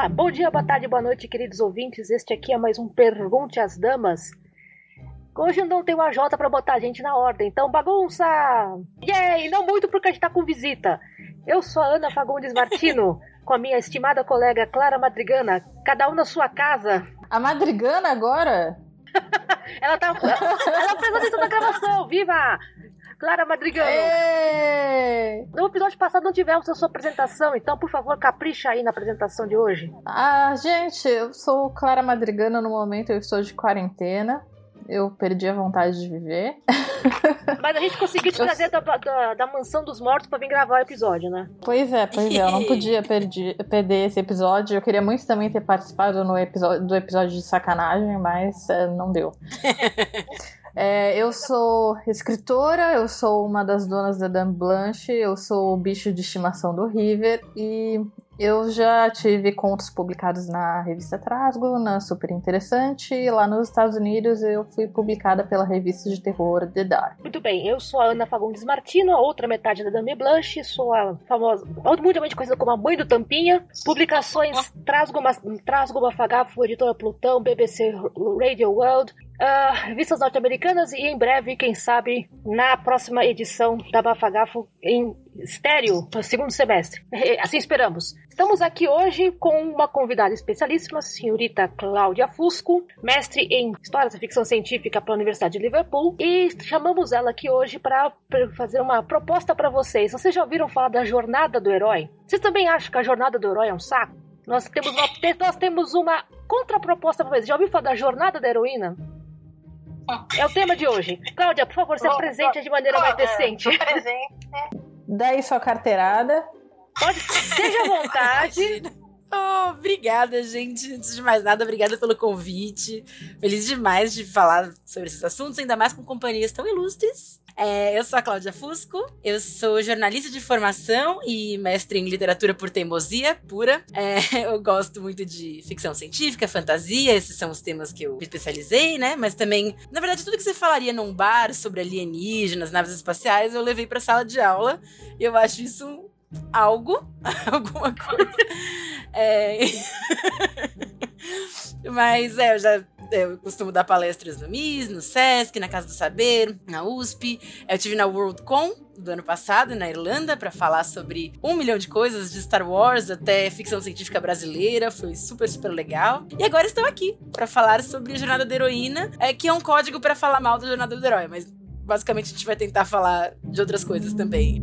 Ah, bom dia, boa tarde, boa noite, queridos ouvintes. Este aqui é mais um Pergunte às Damas. Hoje não tem uma J pra botar a gente na ordem, então bagunça! Yay! Não muito porque a gente tá com visita. Eu sou a Ana Fagundes Martino, com a minha estimada colega Clara Madrigana, cada um na sua casa. A Madrigana agora? ela tá. Ela fez atenção na gravação, viva! Clara Madrigano. No episódio passado não tivemos a sua apresentação, então por favor capricha aí na apresentação de hoje. Ah, gente, eu sou Clara Madrigana no momento, eu estou de quarentena. Eu perdi a vontade de viver. Mas a gente conseguiu te trazer da, da, da mansão dos mortos pra vir gravar o episódio, né? Pois é, pois é, eu não podia perder, perder esse episódio. Eu queria muito também ter participado no episódio, do episódio de sacanagem, mas é, não deu. É, eu sou escritora, eu sou uma das donas da Dame Blanche, eu sou o bicho de estimação do River e eu já tive contos publicados na revista Trasgo, na Super Interessante, e lá nos Estados Unidos eu fui publicada pela revista de terror The Dark. Muito bem, eu sou a Ana Fagundes Martino, a outra metade da Dame Blanche, sou a famosa, mundialmente conhecida como a mãe do Tampinha, publicações Trasgo, Trasgo Mafagafo, Editora Plutão, BBC Radio World, uh, revistas norte-americanas e em breve, quem sabe, na próxima edição da Bafagafo em estéreo, segundo semestre. Assim esperamos. Estamos aqui hoje com uma convidada especialíssima, a senhorita Cláudia Fusco, mestre em História da Ficção Científica pela Universidade de Liverpool, e chamamos ela aqui hoje para fazer uma proposta para vocês. Vocês já ouviram falar da jornada do herói? Vocês também acham que a jornada do herói é um saco? Nós temos uma, nós temos uma contraproposta para vocês. Já ouviu falar da jornada da heroína? É o tema de hoje. Cláudia, por favor, se apresente de maneira mais decente. Presente. Daí sua carteirada. Pode, seja à vontade. Oh, obrigada, gente. Antes de mais nada, obrigada pelo convite. Feliz demais de falar sobre esses assuntos, ainda mais com companhias tão ilustres. É, eu sou a Cláudia Fusco, eu sou jornalista de formação e mestre em literatura por teimosia pura. É, eu gosto muito de ficção científica, fantasia, esses são os temas que eu me especializei, né? Mas também, na verdade, tudo que você falaria num bar sobre alienígenas, naves espaciais, eu levei pra sala de aula. E eu acho isso algo, alguma coisa. É... Mas é, eu já eu costumo dar palestras no MIS, no SESC, na Casa do Saber, na USP. Eu tive na Worldcon do ano passado, na Irlanda, para falar sobre um milhão de coisas, de Star Wars até ficção científica brasileira. Foi super, super legal. E agora estou aqui para falar sobre a Jornada da Heroína, é, que é um código para falar mal da Jornada do Herói, mas basicamente a gente vai tentar falar de outras coisas também.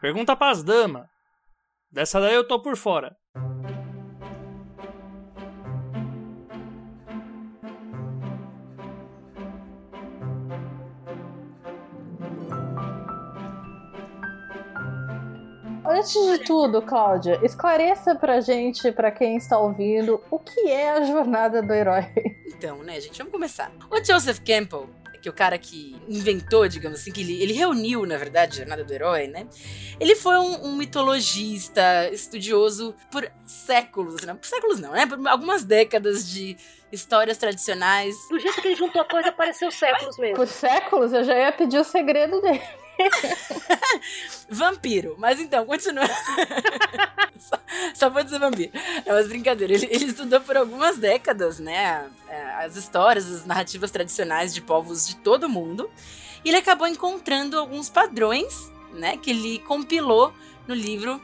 Pergunta pras damas. Dessa daí eu tô por fora. Antes de tudo, Cláudia, esclareça pra gente, pra quem está ouvindo, o que é a jornada do herói. Então, né, gente, vamos começar. O Joseph Campbell, que é o cara que inventou, digamos assim, que ele, ele reuniu, na verdade, a Jornada do Herói, né? Ele foi um, um mitologista, estudioso por séculos, não, por séculos não, né? Por algumas décadas de histórias tradicionais. Do jeito que ele juntou a coisa, pareceu séculos mesmo. Por séculos, eu já ia pedir o segredo dele. vampiro. Mas então, continua. só, só pode ser vampiro. É mas brincadeira. Ele, ele estudou por algumas décadas, né? As histórias, as narrativas tradicionais de povos de todo mundo. E ele acabou encontrando alguns padrões, né, que ele compilou no livro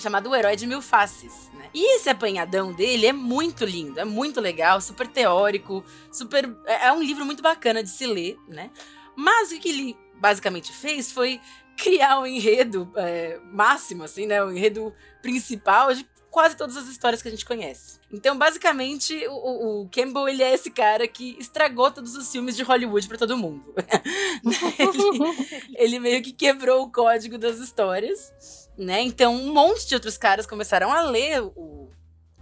chamado O Herói de Mil Faces. Né? E esse apanhadão dele é muito lindo, é muito legal, super teórico, super. É, é um livro muito bacana de se ler, né? Mas o que ele basicamente fez foi criar um enredo é, máximo, assim, né? O enredo principal de quase todas as histórias que a gente conhece. Então, basicamente, o, o, Campbell ele é esse cara que estragou todos os filmes de Hollywood para todo mundo. ele, ele, meio que quebrou o código das histórias, né? Então, um monte de outros caras começaram a ler o,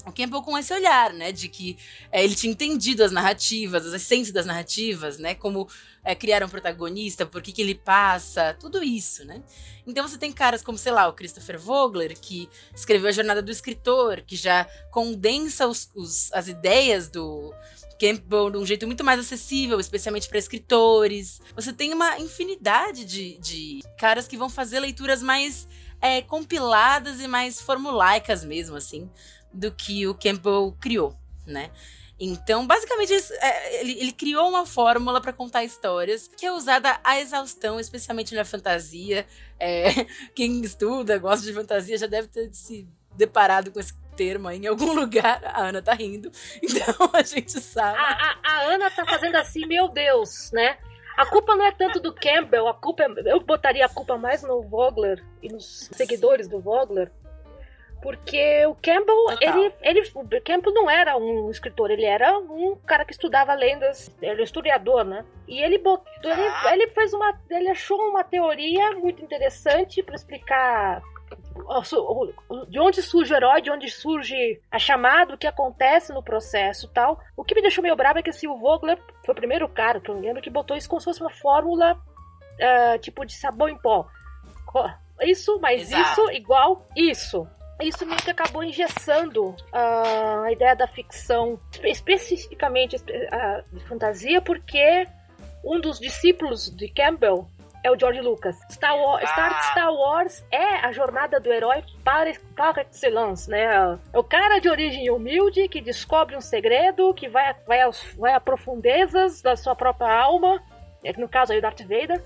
o Campbell com esse olhar, né, de que é, ele tinha entendido as narrativas, as essências das narrativas, né, como é, criar um protagonista, por que, que ele passa, tudo isso, né. Então você tem caras como, sei lá, o Christopher Vogler, que escreveu A Jornada do Escritor, que já condensa os, os, as ideias do Campbell de um jeito muito mais acessível, especialmente para escritores. Você tem uma infinidade de, de caras que vão fazer leituras mais é, compiladas e mais formulaicas mesmo, assim do que o Campbell criou, né? Então, basicamente, é, ele, ele criou uma fórmula para contar histórias que é usada à exaustão, especialmente na fantasia. É, quem estuda, gosta de fantasia, já deve ter se deparado com esse termo aí em algum lugar. A Ana tá rindo, então a gente sabe. A, a, a Ana tá fazendo assim, meu Deus, né? A culpa não é tanto do Campbell, a culpa é, eu botaria a culpa mais no Vogler e nos seguidores do Vogler, porque o Campbell, ele, ele, o Campbell não era um escritor, ele era um cara que estudava lendas, ele era um historiador, né? E ele botou, ele, ah. ele fez uma, ele achou uma teoria muito interessante para explicar de onde surge o herói, de onde surge a chamada, o que acontece no processo tal. O que me deixou meio bravo é que assim, o Vogler foi o primeiro cara, que eu lembro, que botou isso como se fosse uma fórmula uh, tipo de sabão em pó. Isso, mais Exato. isso, igual isso isso meio que acabou engessando uh, a ideia da ficção, especificamente a de fantasia, porque um dos discípulos de Campbell é o George Lucas. Star Wars, Star, ah. Star Wars é a jornada do herói para, para excellence, né? É o cara de origem humilde que descobre um segredo, que vai, vai, aos, vai a profundezas da sua própria alma, é no caso aí o Darth Vader,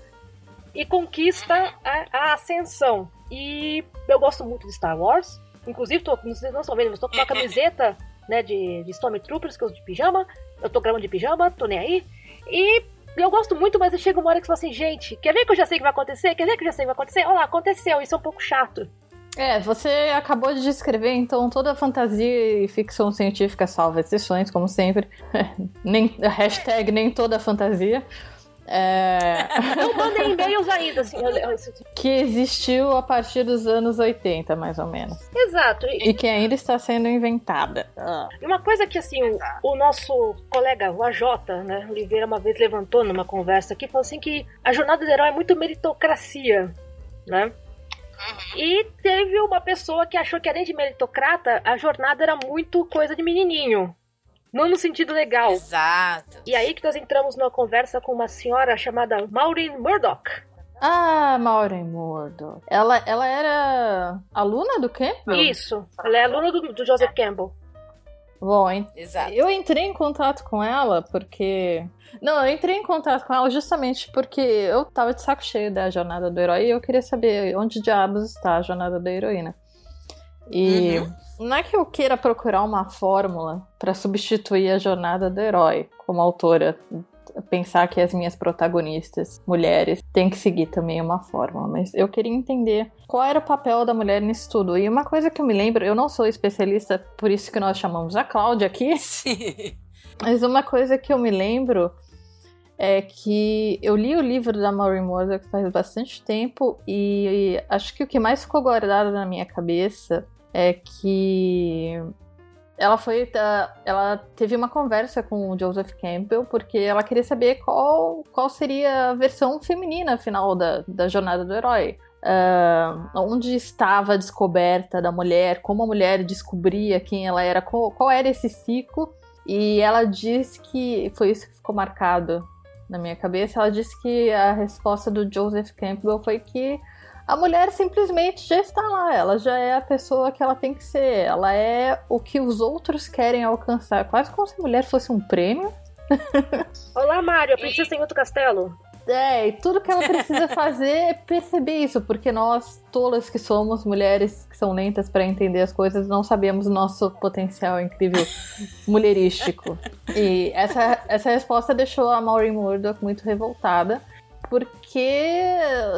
e conquista a, a ascensão. E eu gosto muito de Star Wars. Inclusive, tô, não estão vendo, mas tô com uma camiseta né, de, de Stormtroopers, que eu uso de pijama. Eu tô gravando de pijama, tô nem aí. E eu gosto muito, mas chega uma hora que você fala assim, gente, quer ver que eu já sei o que vai acontecer? Quer ver que eu já sei o que vai acontecer? Olha lá, aconteceu, isso é um pouco chato. É, você acabou de descrever, então, toda a fantasia e ficção científica, salva exceções, como sempre. nem, hashtag nem toda fantasia. É... Não mandem e-mails ainda, assim. Que existiu a partir dos anos 80, mais ou menos. Exato. E, e que ainda está sendo inventada. Ah. E uma coisa que, assim, o, o, nosso colega, o AJ, né, Oliveira, uma vez levantou numa conversa aqui, falou assim que a jornada do herói é muito meritocracia, né? Uhum. E teve uma pessoa que achou que além de meritocrata, a jornada era muito coisa de menininho. Não no sentido legal. Exato. E aí que nós entramos numa conversa com uma senhora chamada Maureen Murdoch. Ah, Maureen Murdoch. Ela, ela era aluna do Campbell? Isso. Ela é aluna do, do Joseph Campbell. Bom, Exato. eu entrei em contato com ela porque. Não, eu entrei em contato com ela justamente porque eu tava de saco cheio da jornada do herói e eu queria saber onde diabos está a jornada da heroína. E uhum. Não é que eu queira procurar uma fórmula para substituir a jornada do herói como autora. Pensar que as minhas protagonistas, mulheres, têm que seguir também uma fórmula, mas eu queria entender qual era o papel da mulher nisso tudo. E uma coisa que eu me lembro, eu não sou especialista, por isso que nós chamamos a Cláudia aqui. Sim. Mas uma coisa que eu me lembro é que eu li o livro da Maureen Murdoch faz bastante tempo e acho que o que mais ficou guardado na minha cabeça é que ela foi ela teve uma conversa com o Joseph Campbell porque ela queria saber qual, qual seria a versão feminina final da, da jornada do herói. Uh, onde estava a descoberta da mulher como a mulher descobria quem ela era qual, qual era esse ciclo. E ela disse que foi isso que ficou marcado na minha cabeça ela disse que a resposta do Joseph Campbell foi que a mulher simplesmente já está lá, ela já é a pessoa que ela tem que ser, ela é o que os outros querem alcançar, quase como se a mulher fosse um prêmio. Olá, Mário, a princesa tem outro castelo. É, e tudo que ela precisa fazer é perceber isso, porque nós, tolas que somos, mulheres que são lentas para entender as coisas, não sabemos o nosso potencial incrível mulherístico. E essa, essa resposta deixou a Maureen Murdoch muito revoltada porque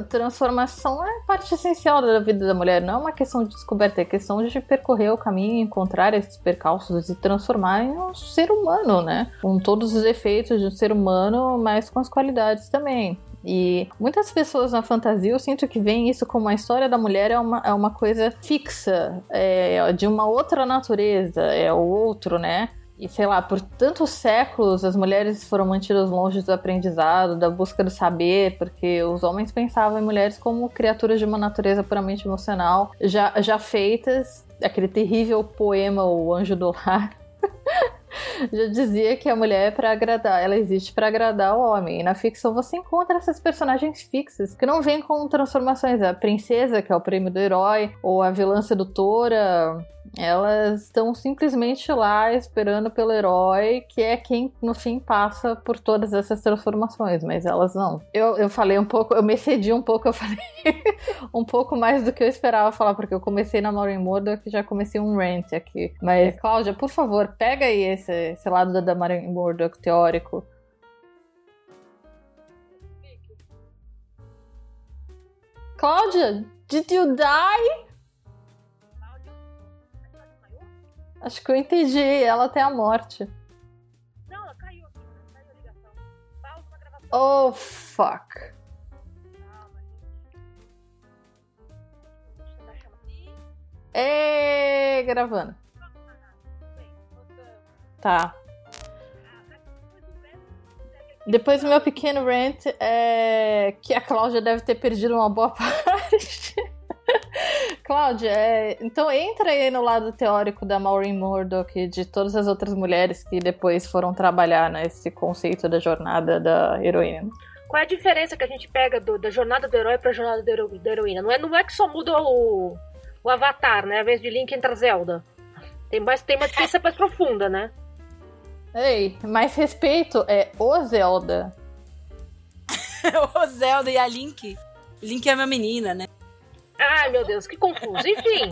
transformação é parte essencial da vida da mulher, não é uma questão de descoberta, é questão de percorrer o caminho, encontrar esses percalços e transformar em um ser humano, né? Com todos os efeitos de um ser humano, mas com as qualidades também. E muitas pessoas na fantasia eu sinto que veem isso como a história da mulher é uma, é uma coisa fixa, é de uma outra natureza, é o outro, né? E sei lá, por tantos séculos as mulheres foram mantidas longe do aprendizado, da busca do saber, porque os homens pensavam em mulheres como criaturas de uma natureza puramente emocional, já, já feitas, aquele terrível poema O Anjo do Lar. já dizia que a mulher é para agradar, ela existe para agradar o homem. E na ficção você encontra essas personagens fixas que não vêm com transformações. A princesa, que é o prêmio do herói, ou a vilã sedutora, elas estão simplesmente lá esperando pelo herói, que é quem no fim passa por todas essas transformações, mas elas não. Eu, eu falei um pouco, eu me excedi um pouco, eu falei um pouco mais do que eu esperava falar, porque eu comecei na Maureen Murdoch e já comecei um rant aqui. Mas, Cláudia, por favor, pega aí esse, esse lado da, da Maureen Murdoch teórico. Cláudia, did you die? Acho que eu entendi. Ela até a morte. Não, ela caiu aqui. Caiu a ligação. Pausa na gravação. Oh, fuck. Aqui. Ê, gravando. Tá. Depois do meu pequeno rant é que a Cláudia deve ter perdido uma boa parte. Cláudia, é, então entra aí no lado teórico da Maureen Murdoch e de todas as outras mulheres que depois foram trabalhar nesse conceito da jornada da heroína. Qual é a diferença que a gente pega do- da jornada do herói pra jornada da hero- da heroína? Não é, não é que só muda o, o avatar, né? A vez de Link entra Zelda. Tem, mais, tem uma diferença mais profunda, né? Ei, mais respeito é o Zelda. o Zelda e a Link. Link é uma menina, né? Ai, meu Deus, que confuso. Enfim,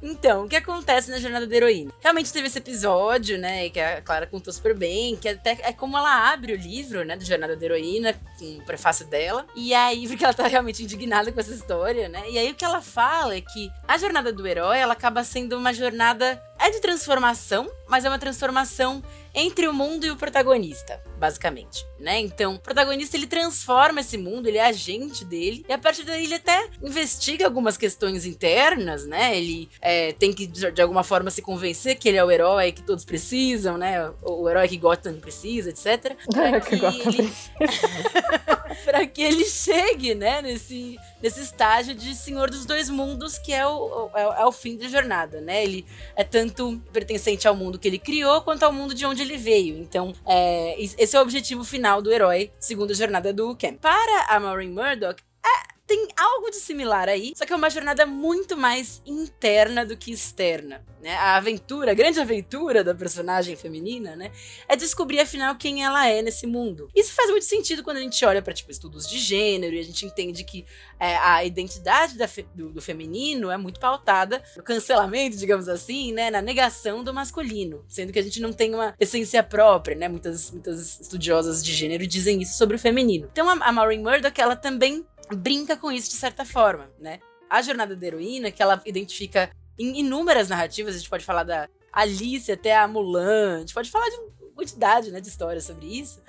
Então, o que acontece na jornada da heroína? Realmente teve esse episódio, né, que a Clara contou super bem, que até é como ela abre o livro, né, da jornada da heroína, com o prefácio dela. E aí, porque ela tá realmente indignada com essa história, né? E aí o que ela fala é que a jornada do herói, ela acaba sendo uma jornada é de transformação, mas é uma transformação entre o mundo e o protagonista, basicamente, né? Então, o protagonista ele transforma esse mundo, ele é agente dele, e a partir daí ele até investiga algumas questões internas, né? Ele é, tem que, de alguma forma, se convencer que ele é o herói que todos precisam, né? O, o herói que Gotham precisa, etc. pra Que Gotham ele- para que ele chegue, né, nesse, nesse estágio de senhor dos dois mundos, que é o, é, é o fim da jornada, né? Ele é tanto pertencente ao mundo que ele criou, quanto ao mundo de onde ele veio. Então, é, es- esse é o objetivo final do herói, segundo a jornada do Cam. Para a Maureen Murdoch, é, tem algo de similar aí, só que é uma jornada muito mais interna do que externa. Né? A aventura, a grande aventura da personagem feminina, né? é descobrir afinal quem ela é nesse mundo. Isso faz muito sentido quando a gente olha para tipo estudos de gênero e a gente entende que é, a identidade da fe- do, do feminino é muito pautada no cancelamento, digamos assim, né, na negação do masculino, sendo que a gente não tem uma essência própria, né? Muitas muitas estudiosas de gênero dizem isso sobre o feminino. Então a, a Maureen Murdoch ela também brinca com isso de certa forma, né? A jornada da heroína que ela identifica em inúmeras narrativas, a gente pode falar da Alice até a Mulan, a gente pode falar de quantidade né, de histórias sobre isso.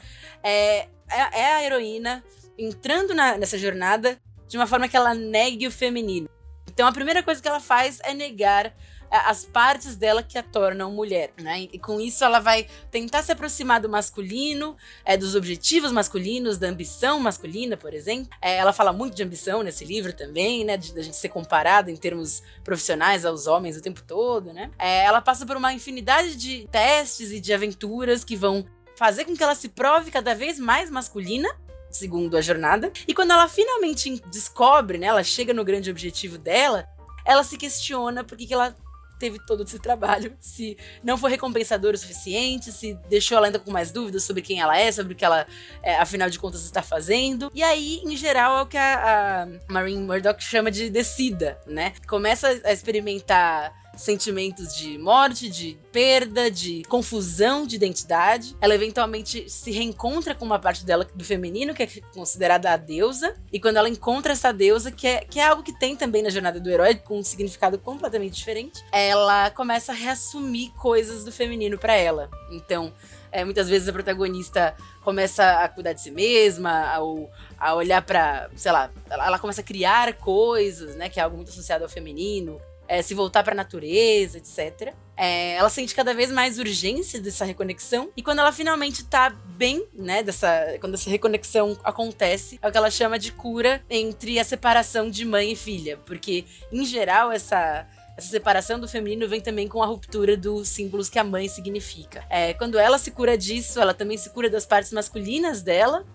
É, é, é a heroína entrando na- nessa jornada de uma forma que ela negue o feminino. Então a primeira coisa que ela faz é negar as partes dela que a tornam mulher, né? E com isso ela vai tentar se aproximar do masculino, é, dos objetivos masculinos, da ambição masculina, por exemplo. É, ela fala muito de ambição nesse livro também, né? De, da gente ser comparada em termos profissionais aos homens o tempo todo, né? É, ela passa por uma infinidade de testes e de aventuras que vão fazer com que ela se prove cada vez mais masculina. Segundo a jornada. E quando ela finalmente descobre, né? Ela chega no grande objetivo dela, ela se questiona por que, que ela teve todo esse trabalho, se não foi recompensador o suficiente, se deixou ela ainda com mais dúvidas sobre quem ela é, sobre o que ela, é, afinal de contas, está fazendo. E aí, em geral, é o que a, a Marine Murdoch chama de descida, né? Começa a experimentar sentimentos de morte, de perda, de confusão de identidade. Ela eventualmente se reencontra com uma parte dela do feminino, que é considerada a deusa. E quando ela encontra essa deusa, que é, que é algo que tem também na jornada do herói, com um significado completamente diferente, ela começa a reassumir coisas do feminino para ela. Então, é, muitas vezes a protagonista começa a cuidar de si mesma, a, a olhar para, sei lá, ela, começa a criar coisas, né, que é algo muito associado ao feminino é, se voltar para a natureza, etc. É, ela sente cada vez mais urgência dessa reconexão e quando ela finalmente tá bem, né, dessa, quando essa reconexão acontece, é o que ela chama de cura entre a separação de mãe e filha, porque em geral essa essa separação do feminino vem também com a ruptura dos símbolos que a mãe significa. É, quando ela se cura disso, ela também se cura das partes masculinas dela,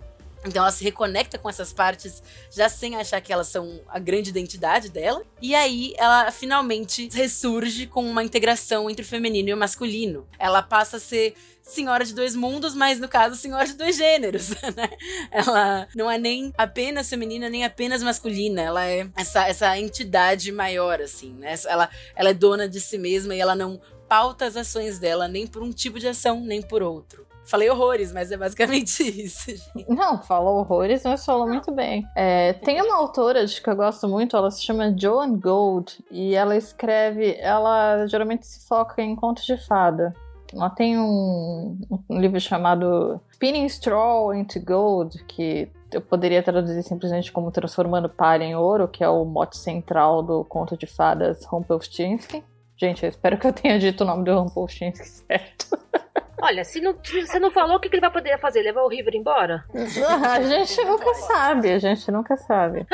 então ela se reconecta com essas partes já sem achar que elas são a grande identidade dela. E aí ela finalmente ressurge com uma integração entre o feminino e o masculino. Ela passa a ser senhora de dois mundos, mas no caso, senhora de dois gêneros, né? Ela não é nem apenas feminina, nem apenas masculina. Ela é essa, essa entidade maior, assim, né? Ela, ela é dona de si mesma e ela não pauta as ações dela nem por um tipo de ação, nem por outro. Falei horrores, mas é basicamente isso. Gente. Não, falou horrores, mas falou muito bem. É, tem uma autora de que eu gosto muito, ela se chama Joan Gold, e ela escreve, ela geralmente se foca em contos de fada. Ela tem um, um livro chamado Spinning Straw into Gold, que eu poderia traduzir simplesmente como Transformando Palha em Ouro, que é o mote central do conto de fadas Rumpelstiltskin. Gente, eu espero que eu tenha dito o nome do Rumpelstiltskin certo. Olha, se não, você não falou, o que, que ele vai poder fazer? Levar o River embora? a gente nunca sabe, a gente nunca sabe.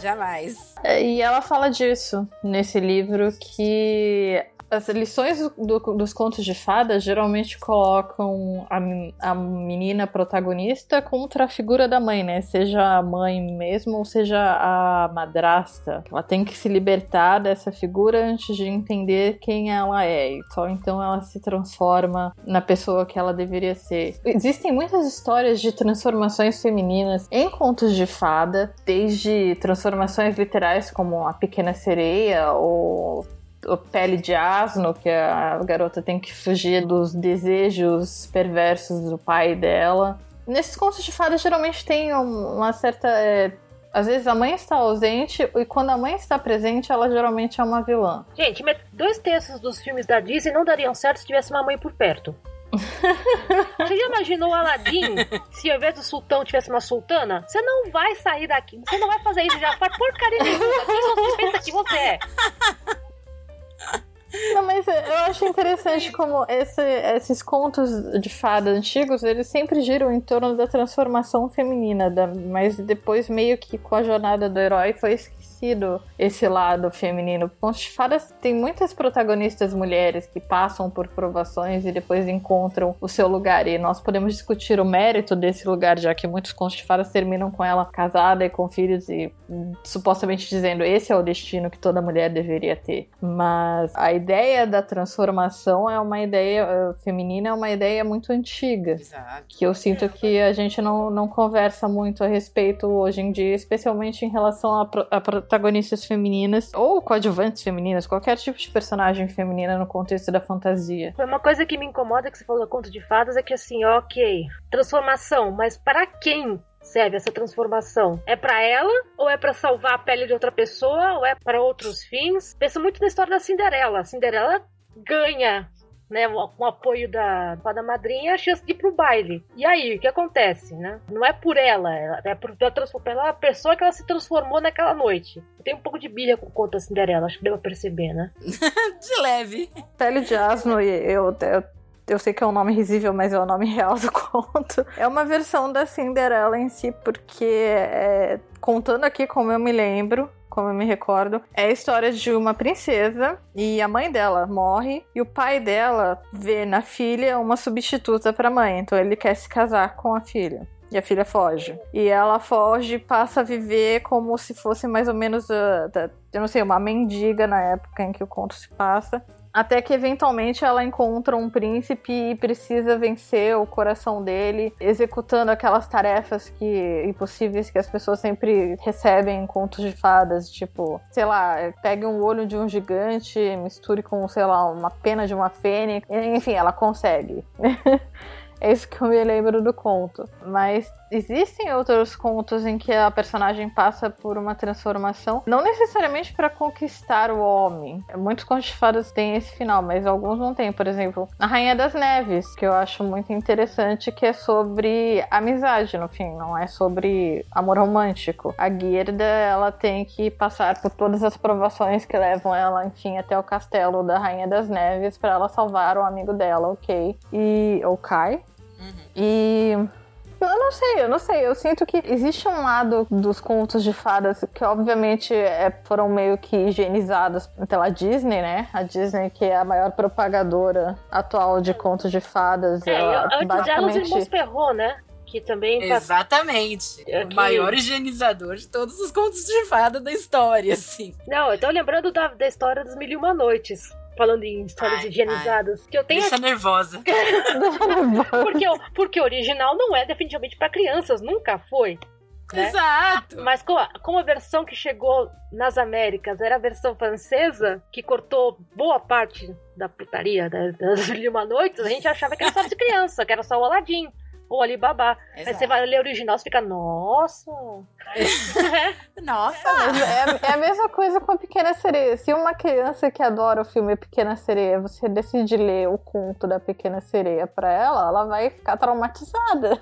Jamais. E ela fala disso nesse livro que as lições do, dos contos de fadas geralmente colocam a, a, menina protagonista contra a figura da mãe, né? Seja a mãe mesmo ou seja a madrasta. Ela tem que se libertar dessa figura antes de entender quem ela é. E só então ela se transforma na pessoa que ela deveria ser. Existem muitas histórias de transformações femininas em contos de fada, desde transformações literais como a Pequena Sereia ou pele de asno, que a garota tem que fugir dos desejos perversos do pai dela. Nesses contos de fadas geralmente tem uma certa. É, às vezes a mãe está ausente e quando a mãe está presente, ela geralmente é uma vilã. Gente, dois terços dos filmes da Disney não dariam certo se tivesse uma mãe por perto. Você já imaginou o Aladdin se ao invés do sultão tivesse uma sultana? Você não vai sair daqui. Você não vai fazer isso, já faz porcaria nenhuma. Quem você pensa que você é? Não, mas eu acho interessante como esse, esses contos de fada antigos, eles sempre giram em torno da transformação feminina, da, mas depois meio que com a jornada do herói foi esquecido esse lado feminino. Contos de fadas tem muitas protagonistas mulheres que passam por provações e depois encontram o seu lugar, e nós podemos discutir o mérito desse lugar, já que muitos contos de fadas terminam com ela casada e com filhos e supostamente dizendo esse é o destino que toda mulher deveria ter. Mas a ideia da transformação é uma ideia uh, feminina, é uma ideia muito antiga. Exato. Que eu sinto que a gente não, não conversa muito a respeito hoje em dia, especialmente em relação a protagonistas femininas ou coadjuvantes femininas, qualquer tipo de personagem feminina no contexto da fantasia. Uma coisa que me incomoda que você falou conto de fadas é que assim, ok, transformação, mas para quem serve essa transformação? É para ela ou é para salvar a pele de outra pessoa ou é para outros fins? Penso muito na história da Cinderela. A Cinderela ganha né, com o apoio da da madrinha, a chance de ir pro baile. E aí, o que acontece, né? Não é por ela, é por, pela pessoa que ela se transformou naquela noite. Eu tenho um pouco de birra com conta Cinderela, acho que deu pra perceber, né? de leve. Pele de asno, eu, eu eu sei que é um nome risível, mas é o nome real do conto. É uma versão da Cinderela em si, porque é, contando aqui como eu me lembro, como eu me recordo, é a história de uma princesa e a mãe dela morre e o pai dela vê na filha uma substituta para a mãe, então ele quer se casar com a filha. E a filha foge. E ela foge e passa a viver como se fosse mais ou menos, uh, eu não sei, uma mendiga na época em que o conto se passa Até que eventualmente ela encontra um príncipe e precisa vencer o coração dele, executando aquelas tarefas que impossíveis que as pessoas sempre recebem em contos de fadas, tipo, sei lá, pegue um olho de um gigante, misture com, sei lá, uma pena de uma fênix, enfim, ela consegue. É isso que eu me lembro do conto. Mas existem outros contos em que a personagem passa por uma transformação, não necessariamente para conquistar o homem. Muitos contos de fadas têm esse final, mas alguns não têm. Por exemplo, A Rainha das Neves, que eu acho muito interessante, que é sobre amizade, no fim, não é sobre amor romântico. A Guirda, ela tem que passar por todas as provações que levam ela, enfim, até o castelo da Rainha das Neves para ela salvar o amigo dela, ok? E o Kai, Uhum. E eu não sei, eu não sei. Eu sinto que existe um lado dos contos de fadas que, obviamente, é, foram meio que higienizados pela Disney, né? A Disney, que é a maior propagadora atual de contos de fadas. É, ela, antes basicamente... dela, os irmãos né? Que também tá... Exatamente. O maior higienizador de todos os contos de fada da história, assim. Não, eu tô lembrando da, da história das Mil e Uma Noites falando em histórias ai, higienizadas, ai. que eu tenho Deixa aqui... nervosa. porque, porque o original não é definitivamente para crianças, nunca foi. Né? Exato. Mas como a, como a versão que chegou nas Américas era a versão francesa, que cortou boa parte da putaria das Mil Uma Noites, a gente achava que era só de criança, que era só o Aladdin ou Alibaba. Exato. Aí você vai ler o original e fica, nossa! nossa! É, é, a mesma coisa com a Pequena Sereia. Se uma criança que adora o filme Pequena Sereia, você decide ler o conto da Pequena Sereia pra ela, ela vai ficar traumatizada.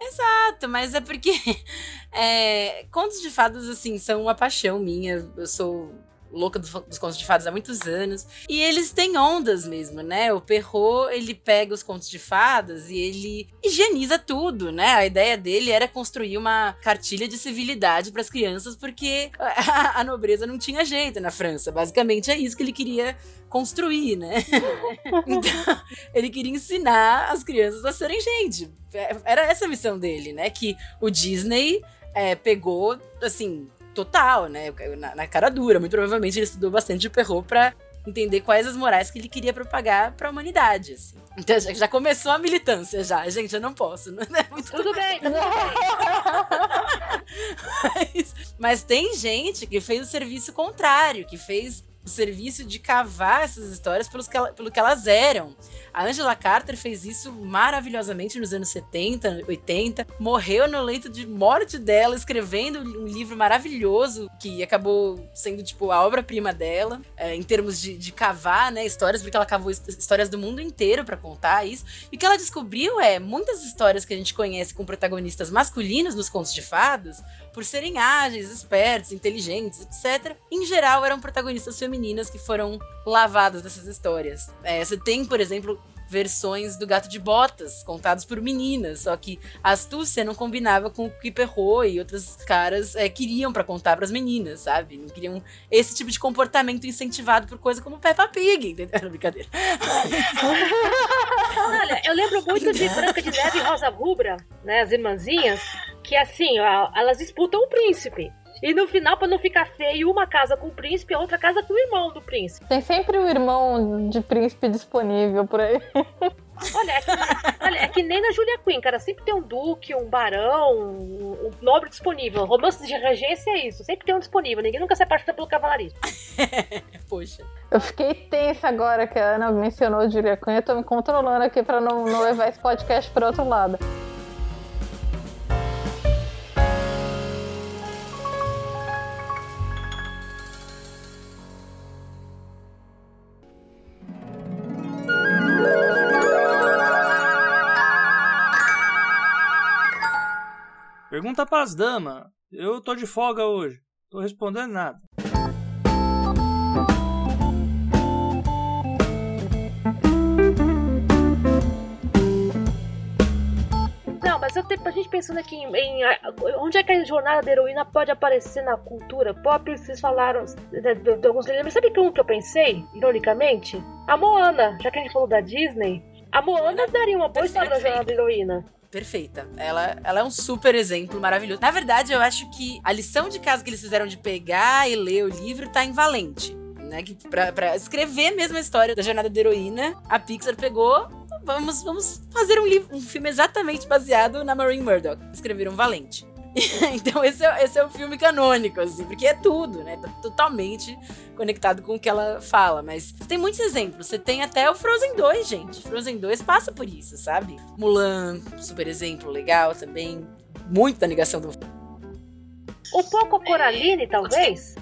Exato, mas é porque é, contos de fadas, assim, são uma paixão minha. Eu sou louca dos, dos, contos de fadas há muitos anos. E eles têm ondas mesmo, né? O Perrault, ele pega os contos de fadas e ele higieniza tudo, né? A ideia dele era construir uma cartilha de civilidade para as crianças, porque a, a nobreza não tinha jeito na França. Basicamente é isso que ele queria construir, né? então, ele queria ensinar as crianças a serem gente. É, era essa a missão dele, né? Que o Disney é, pegou, assim, total, né? Na, na, cara dura. Muito provavelmente ele estudou bastante de Perrault pra entender quais as morais que ele queria propagar para a humanidade, assim. Então já, já, começou a militância já. Gente, eu não posso. Não é muito... Tudo bem, tudo bem. mas, mas tem gente que fez o serviço contrário, que fez o serviço de cavar essas histórias pelos que pelo que elas eram. A Angela Carter fez isso maravilhosamente nos anos 70, 80. Morreu no leito de morte dela, escrevendo um livro maravilhoso que acabou sendo, tipo, a obra-prima dela, é, em termos de, de, cavar, né, histórias, porque ela cavou histórias do mundo inteiro para contar isso. E o que ela descobriu é muitas histórias que a gente conhece com protagonistas masculinos nos contos de fadas, por serem ágeis, espertos, inteligentes, etc., em geral eram protagonistas femininas que foram lavadas dessas histórias. É, você tem, por exemplo, versões do Gato de Botas, contados por meninas, só que a astúcia não combinava com o que Perrault e outros caras é, queriam para contar para as meninas, sabe? Não queriam esse tipo de comportamento incentivado por coisa como Peppa Pig, entendeu? Brincadeira. Olha, eu lembro muito de Branca de Neve e Rosa Rubra, né, as irmãzinhas, que assim, elas disputam o príncipe. E no final, pra não ficar feio, uma casa com o príncipe e a outra casa com o irmão do príncipe. Tem sempre o irmão de príncipe disponível por aí. Olha, é que, olha, é que nem na Julia Quinn, cara. Sempre tem um duque, um barão, um, um nobre disponível. Romance de regência é isso. Sempre tem um disponível. Ninguém nunca se apaixona pelo cavalarismo. Poxa. Eu fiquei tensa agora que a Ana mencionou Julia Quinn. Eu tô me controlando aqui pra não, não levar esse podcast pro outro lado. Pergunta pras damas. Eu tô de folga hoje. Tô respondendo nada. Não, mas eu tenho, a gente pensando aqui em, em, onde é que a jornada da heroína pode aparecer na cultura pop. Vocês falaram de, de, de alguns mas sabe como que eu pensei, ironicamente? A Moana, já que a gente falou da Disney, a Moana daria uma boa história da jornada da heroína perfeita. Ela, ela é um super exemplo maravilhoso. Na verdade, eu acho que a lição de casa que eles fizeram de pegar e ler o livro tá em Valente né? Que pra, pra escrever mesmo a história da jornada da heroína, a Pixar pegou. Vamos, vamos fazer um, livro, um filme exatamente baseado na Maureen Murdoch. Escreveram Valente. então esse é, esse é o filme canônico, assim, porque é tudo, né? Tá totalmente conectado com o que ela fala. Mas tem muitos exemplos. Você tem até o Frozen 2, gente. Frozen 2 passa por isso, sabe? Mulan, super exemplo legal também. Muito da negação do. Um pouco Coraline, talvez?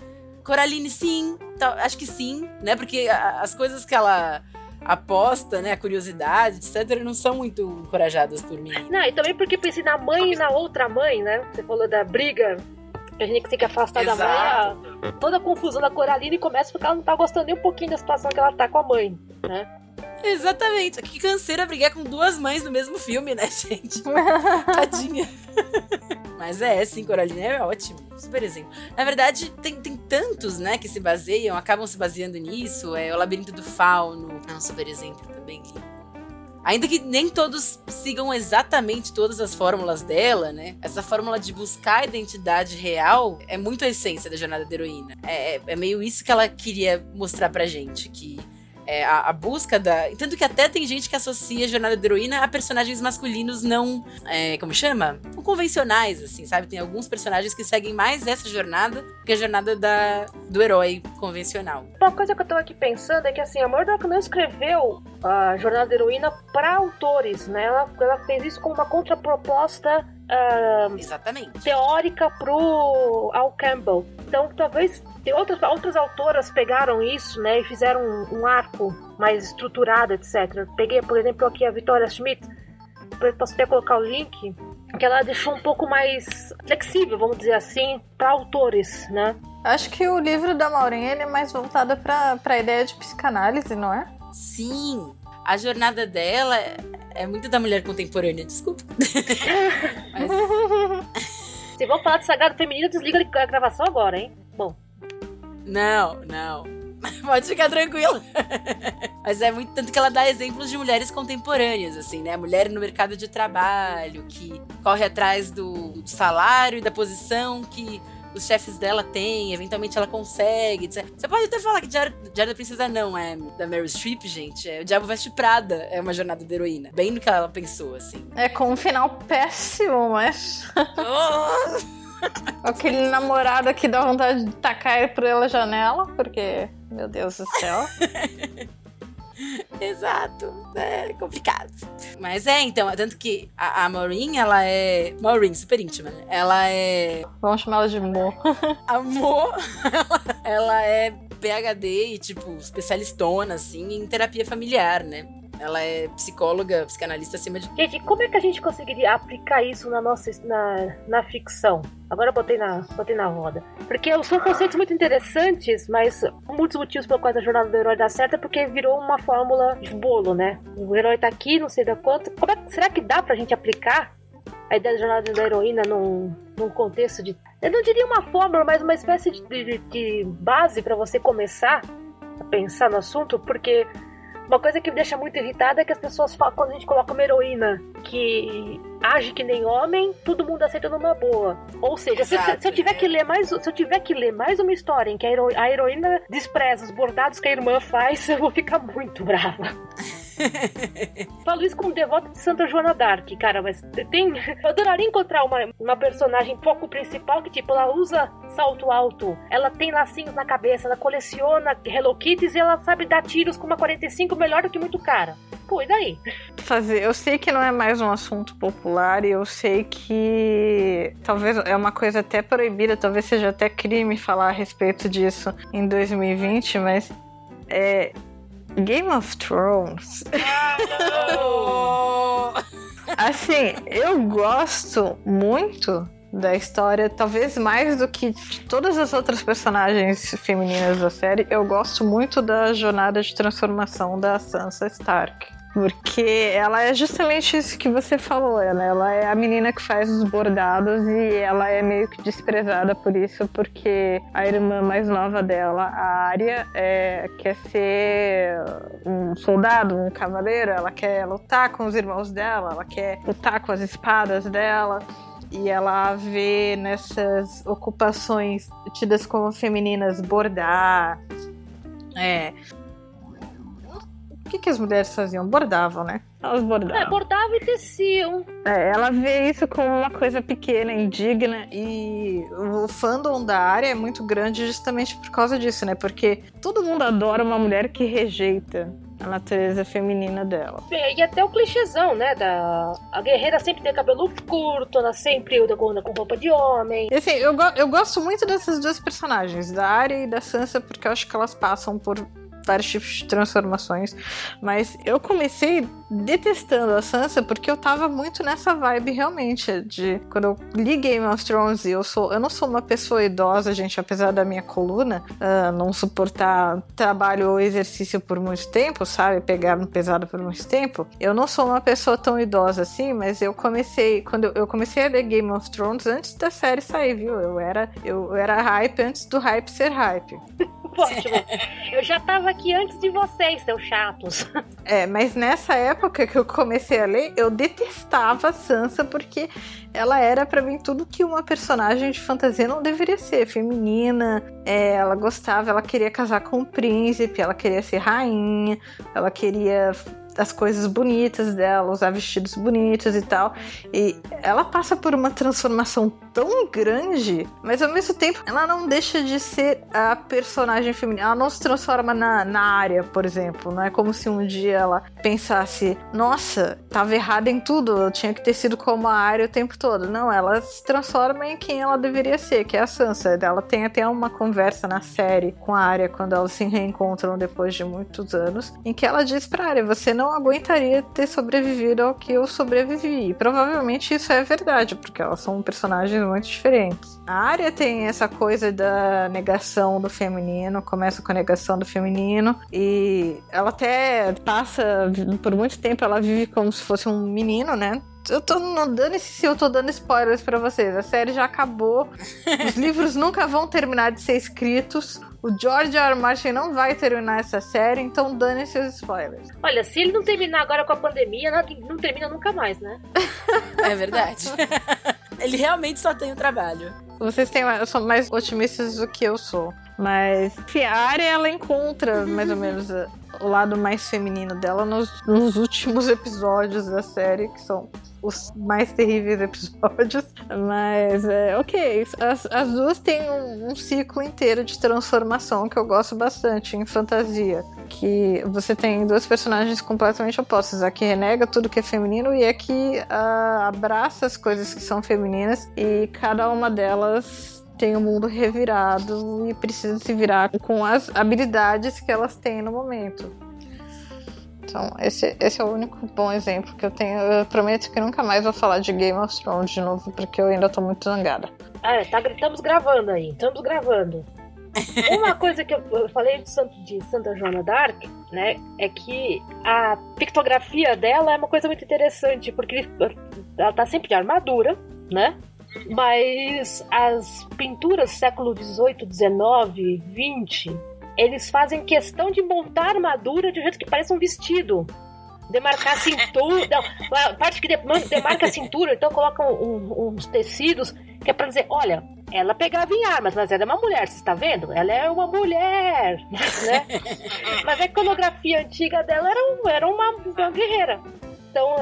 Coraline, sim. Acho que sim, né? Porque as coisas que ela aposta, né, a curiosidade, etc., não são muito encorajadas por mim. Não, e também porque pensei na mãe e na outra mãe, né? Você falou da briga a gente tem que afastar Exato. da mãe. A, toda a confusão da Coraline começa porque ela não tá gostando nem um pouquinho da situação que ela tá com a mãe, né? Exatamente. Que canseira brigar com duas mães no mesmo filme, né, gente? Tadinha. Mas é, sim, Coraline é ótimo. Super exemplo. Na verdade, tem, tem tantos, né, que se baseiam, acabam se baseando nisso. É o Labirinto do Fauno. É um super exemplo também, Ainda que nem todos sigam exatamente todas as fórmulas dela, né? Essa fórmula de buscar a identidade real é muito a essência da jornada da heroína. É, é meio isso que ela queria mostrar pra gente, que é, a, a, busca da. Tanto que até tem gente que associa a jornada da heroína a personagens masculinos não. É, como chama? Não convencionais, assim, sabe? Tem alguns personagens que seguem mais essa jornada que a jornada da, do herói convencional. Uma coisa que eu tô aqui pensando é que, assim, a Murdoch não escreveu a jornada da heroína para autores, né? Ela, ela fez isso como uma contraproposta Uh, Exatamente. teórica pro Al Campbell. Então, talvez tem outras, outras autoras pegaram isso, né, e fizeram um, um arco mais estruturado, etc. Peguei, por exemplo, aqui a Victoria Schmidt, posso até colocar o link, que ela deixou um pouco mais flexível, vamos dizer assim, para autores, né? Acho que o livro da Maureen é mais voltado para a ideia de psicanálise, não é? Sim, a jornada dela é muito da mulher contemporânea, desculpa. Mas... Se vão falar de sagrado feminino, desliga a gravação agora, hein? Bom. Não, não. Pode ficar tranquilo. Mas é muito tanto que ela dá exemplos de mulheres contemporâneas, assim, né? Mulher no mercado de trabalho, que corre atrás do salário e da posição que os chefes dela têm, eventualmente ela consegue. Você pode até falar que Diário, Diário da Princesa não é da Meryl Streep, gente. É o Diabo Veste Prada é uma jornada da heroína. Bem no que ela pensou, assim. É com um final péssimo, mas. Oh! Aquele namorado que dá vontade de tacar ele pela janela, porque, meu Deus do céu. Exato. É complicado. Mas é, então, tanto que a, a Maureen, ela é. Maureen, super íntima, né? Ela é. Vamos chamar ela de Mo. Amor, ela é PHD e, tipo, especialistona, assim, em terapia familiar, né? Ela é psicóloga, psicanalista acima de. Gente, como é que a gente conseguiria aplicar isso na nossa na, na ficção? Agora botei na, botei na roda. Porque são conceitos muito interessantes, mas muitos motivos pelo quais a jornada do herói dá certo é porque virou uma fórmula de bolo, né? O herói tá aqui, não sei da quanto. É, será que dá pra gente aplicar a ideia da jornada da heroína num, num contexto de. Eu não diria uma fórmula, mas uma espécie de, de, de base para você começar a pensar no assunto, porque uma coisa que me deixa muito irritada é que as pessoas falam, quando a gente coloca uma heroína que age que nem homem, todo mundo aceita numa boa. Ou seja, se, se, eu tiver que ler mais, se eu tiver que ler mais uma história em que a, hero, a heroína despreza os bordados que a irmã faz, eu vou ficar muito brava. Falo isso como devoto de Santa Joana Dark, cara, mas tem. Eu adoraria encontrar uma, uma personagem foco principal que, tipo, ela usa salto alto, ela tem lacinhos na cabeça, ela coleciona Hello Kitties e ela sabe dar tiros com uma 45 melhor do que muito cara. Pô, e daí? Fazer. Eu sei que não é mais um assunto popular e eu sei que talvez é uma coisa até proibida, talvez seja até crime falar a respeito disso em 2020, mas é, Game of Thrones. assim, eu gosto muito da história, talvez mais do que todas as outras personagens femininas da série, eu gosto muito da jornada de transformação da Sansa Stark. Porque ela é justamente isso que você falou, ela, ela é a menina que faz os bordados e ela é meio que desprezada por isso, porque a irmã mais nova dela, a Arya, é, quer ser um soldado, um cavaleiro, ela quer lutar com os irmãos dela, ela quer lutar com as espadas dela e ela vê nessas ocupações tidas como femininas bordar, É, que, que as mulheres faziam? Bordavam, né? Elas bordavam. É, bordavam e teciam. É, ela vê isso como uma coisa pequena, indigna, e o fandom da área é muito grande justamente por causa disso, né? Porque todo mundo adora uma mulher que rejeita a natureza feminina dela. E até o clichêzão, né? Da... A guerreira sempre tem cabelo curto, ela sempre anda com roupa de homem. E, assim, eu, go eu gosto muito dessas duas personagens, da Arya e da Sansa, porque eu acho que elas passam por vários tipos de transformações. Mas eu comecei detestando a Sansa porque eu tava muito nessa vibe realmente de quando eu li Game of Thrones eu sou eu não sou uma pessoa idosa, gente, apesar da minha coluna uh, não suportar trabalho ou exercício por muito tempo, sabe, pegar no pesado por muito tempo. Eu não sou uma pessoa tão idosa assim, mas eu comecei quando eu, eu comecei a ler Game of Thrones antes da série sair, viu? Eu era eu era hype antes do hype ser hype. Eu já tava aqui antes de vocês, seus chatos. É, mas nessa época que eu comecei a ler, eu detestava a Sansa porque ela era para mim tudo que uma personagem de fantasia não deveria ser. Feminina, é, ela gostava, ela queria casar com um príncipe, ela queria ser rainha, ela queria as coisas bonitas dela, usar vestidos bonitos e tal. E ela passa por uma transformação tão grande, mas ao mesmo tempo ela não deixa de ser a personagem feminina. Ela não se transforma na, na área, por exemplo. Não é como se um dia ela pensasse: nossa, tava errada em tudo, eu tinha que ter sido como a área o tempo todo. Não, ela se transforma em quem ela deveria ser, que é a Sansa. Ela tem até uma conversa na série com a área quando elas se reencontram depois de muitos anos, em que ela diz pra área: você não aguentaria ter sobrevivido ao que eu sobrevivi. E provavelmente isso é verdade, porque elas são personagens muito diferentes. A área tem essa coisa da negação do feminino, começa com a negação do feminino, e ela até passa, por muito tempo, ela vive como se fosse um menino, né? eu tô não dando se eu tô dando spoilers para vocês. A série já acabou. Os livros nunca vão terminar de ser escritos. O George R. R. Martin não vai terminar essa série, então dane seus spoilers. Olha, se ele não terminar agora com a pandemia, não, termina nunca mais, né? é verdade. ele realmente só tem o trabalho. Vocês têm, são mais otimistas do que eu sou. Mas enfim, a área ela encontra mais ou menos o lado mais feminino dela nos, nos últimos episódios da série, que são os mais terríveis episódios. Mas, é, ok. As, as duas têm um, um, ciclo inteiro de transformação que eu gosto bastante em fantasia. Que você tem duas personagens completamente opostas. A que renega tudo que é feminino e a que uh, abraça as coisas que são femininas. E cada uma delas tem o mundo revirado e precisa se virar com as habilidades que elas têm no momento. Então, esse, esse é o único bom exemplo que eu tenho. Eu prometo que nunca mais vou falar de Game of Thrones de novo, porque eu ainda tô muito zangada. Ah, é, tá, estamos gravando aí, estamos gravando. Uma coisa que eu, falei de, Santo, de Santa Joana d'Arc, né, é que a pictografia dela é uma coisa muito interessante, porque ela tá sempre de armadura, né? Mas as pinturas do século XVIII, XIX, XX, eles fazem questão de montar a armadura de um jeito que parece um vestido. Demarcar a cintura. Não, a parte que demarca a cintura, então colocam um, uns tecidos que é pra dizer: olha, ela pegava em armas, mas ela é uma mulher, você está vendo? Ela é uma mulher, né? mas a iconografia antiga dela era, um, era uma, uma guerreira. Então,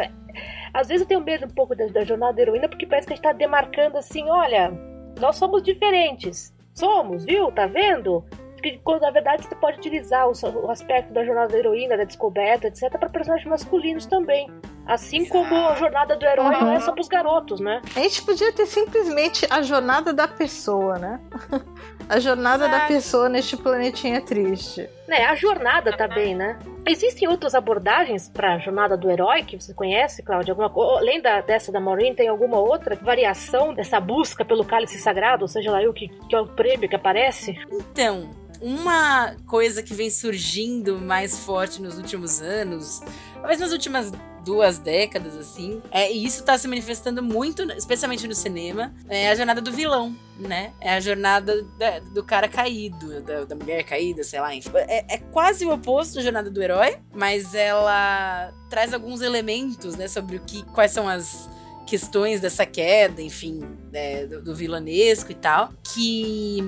às vezes eu tenho medo um pouco da, da jornada da heroína, porque parece que a gente tá demarcando assim: olha, nós somos diferentes. Somos, viu? Tá vendo? Que quando na verdade você pode utilizar o, o aspecto da jornada da heroína, da descoberta, etc, para personagens masculinos também. Assim como a jornada do herói uhum. não é só pros garotos, né? A gente podia ter simplesmente a jornada da pessoa, né? a jornada Exato. da pessoa neste planetinha triste. É, a jornada também, né? Existem outras abordagens para a jornada do herói que você conhece, Cláudia? Alguma, além da, dessa da Maureen, tem alguma outra variação dessa busca pelo cálice sagrado? Ou seja lá, o que, que é o prêmio que aparece? Então, uma coisa que vem surgindo mais forte nos últimos anos, talvez nas últimas duas décadas, assim, é, e isso tá se manifestando muito, especialmente no cinema, é a jornada do vilão, né? É a jornada da, do cara caído, da, da, mulher caída, sei lá. É, é quase o oposto da jornada do herói, mas ela traz alguns elementos, né, sobre o que, quais são as questões dessa queda, enfim, né, do, do, vilanesco e tal, que,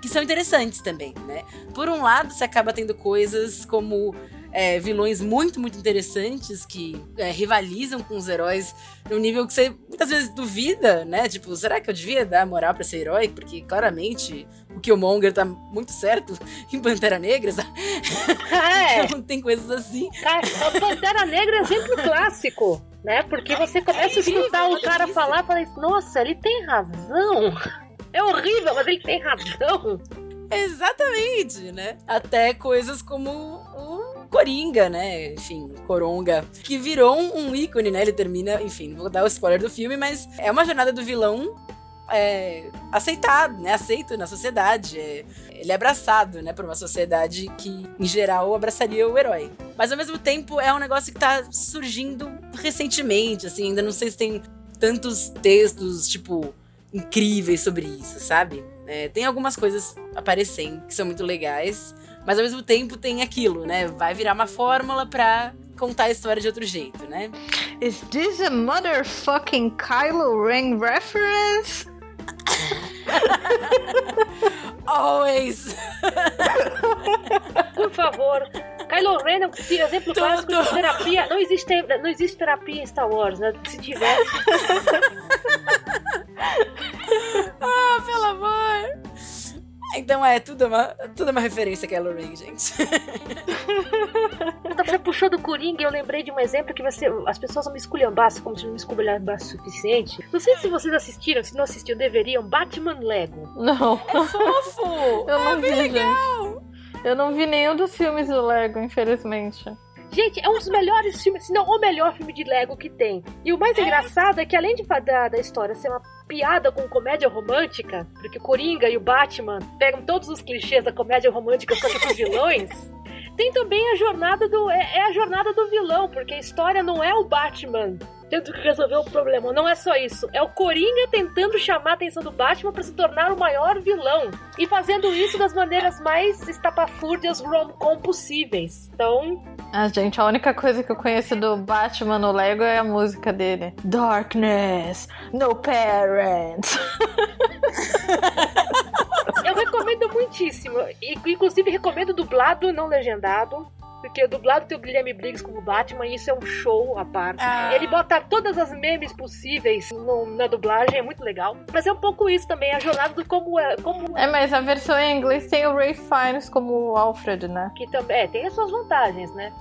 que são interessantes também, né? Por um lado, você acaba tendo coisas como é, vilões muito, muito interessantes que é, rivalizam com os heróis num nível que você muitas vezes duvida, né? Tipo, será que eu devia dar moral pra ser herói? Porque claramente o Killmonger tá muito certo em Pantera Negra, sabe? É. então tem coisas assim. Cara, o Pantera Negra é exemplo clássico, né? Porque você começa a escutar o cara falar e fala, nossa, ele tem razão. É horrível, mas ele tem razão. Exatamente, né? Até coisas como o Coringa, né? Enfim, Coronga, que virou um, ícone, né? Ele termina, enfim, vou dar o spoiler do filme, mas é uma jornada do vilão é, aceitado, né? Aceito na sociedade. É, ele é abraçado, né? Por uma sociedade que, em geral, abraçaria o herói. Mas ao mesmo tempo é um negócio que tá surgindo recentemente, assim, ainda não sei se tem tantos textos, tipo, incríveis sobre isso, sabe? É, tem algumas coisas aparecendo que são muito legais. Mas ao mesmo tempo tem aquilo, né? Vai virar uma fórmula pra contar a história de outro jeito, né? Is this a motherfucking Kylo Ren reference? Always! Por favor. Kylo Ren é um exemplo clássico de terapia. Não existe, não existe terapia em Star Wars, né? Se tivesse. ah, pelo amor! Então é, tudo é uma, tudo é uma referência a Kylo Ren, gente. Você puxou do Coringa e eu lembrei de um exemplo que você, as pessoas não me esculhambassem como se não me esculhambasse o suficiente. Não sei se vocês assistiram, se não assistiram, deveriam. Batman Lego. Não. É fofo! eu não é vi, legal! Gente. Eu não vi nenhum dos filmes do Lego, infelizmente. Gente, é um dos melhores filmes, se não o melhor filme de Lego que tem. E o mais é. engraçado é que além de da, da história ser uma piada com comédia romântica, porque o Coringa e o Batman pegam todos os clichês da comédia romântica só que pros vilões. Tem também a jornada do. É, é, a jornada do vilão, porque a história não é o Batman tendo que resolver o problema. Não é só isso. É o Coringa tentando chamar a atenção do Batman para se tornar o maior vilão. E fazendo isso das maneiras mais estapafúrdias rom-com possíveis. Então. Ah, gente, a única coisa que eu conheço do Batman no Lego é a música dele. Darkness, no parents. eu recomendo muitíssimo. Inclusive, recomendo dublado, não legendado. Porque o dublado tem o Guilherme Briggs como Batman e isso é um show à parte. Ah. Ele bota todas as memes possíveis no, na dublagem, é muito legal. Mas é um pouco isso também, a jornada do como é. Como... É, mas a versão em inglês tem o Ray Fiennes como Alfred, né? Que também, é, tem as suas vantagens, né?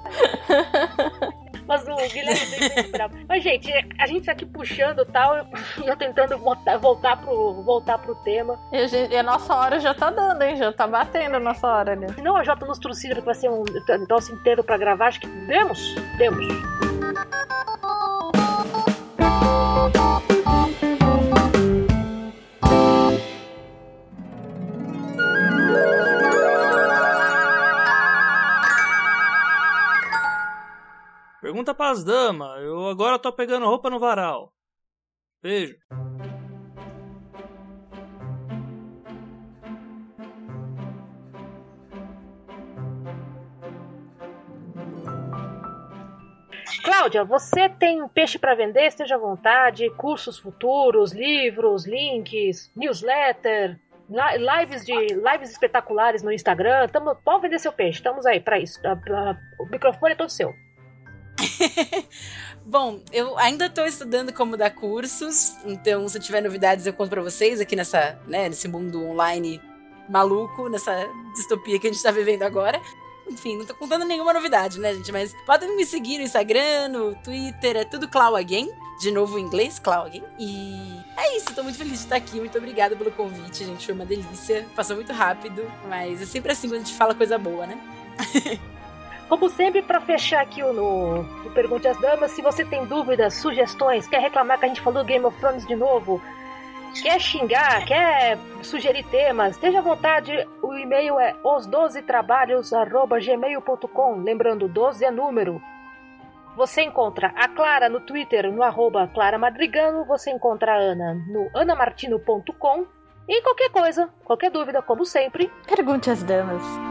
Mas o Guilherme Briggs é Mas, gente, a gente tá aqui puxando tal, e eu tentando voltar, voltar, pro, voltar pro tema. E a, nossa hora já tá dando, hein? Já tá batendo a nossa hora ali. Se não a Jota nos que vai ser um negócio inteiro pra gravar, acho que demos. Demos. Pras damas. Eu agora tô pegando roupa no varal. Beijo. Cláudia, você tem um peixe para vender? Esteja à vontade. Cursos futuros, livros, links, newsletter, lives de lives espetaculares no Instagram. Tamo, pode vender seu peixe. Estamos aí para isso. O microfone é todo seu. Bom, eu ainda estou estudando como dar cursos, então se tiver novidades eu conto para vocês aqui nessa, né, nesse mundo online maluco, nessa distopia que a gente está vivendo agora. Enfim, não tô contando nenhuma novidade, né, gente? Mas podem me seguir no Instagram, no Twitter, é tudo Clau Again. De novo em inglês, Clau Again. E é isso, tô muito feliz de estar aqui. Muito obrigada pelo convite, gente. Foi uma delícia. Passou muito rápido, mas é sempre assim quando a gente fala coisa boa, né? Como sempre, para fechar aqui no Pergunte às Damas, se você tem dúvidas, sugestões, quer reclamar que a gente falou Game of Thrones de novo, quer xingar, quer sugerir temas, esteja à vontade. O e-mail é os12trabalhos.gmail.com. Lembrando, 12 é número. Você encontra a Clara no Twitter, no arroba Clara Madrigano. Você encontra a Ana no anamartino.com. E qualquer coisa, qualquer dúvida, como sempre, pergunte às damas.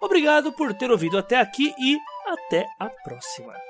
Obrigado por ter ouvido até aqui e até a próxima.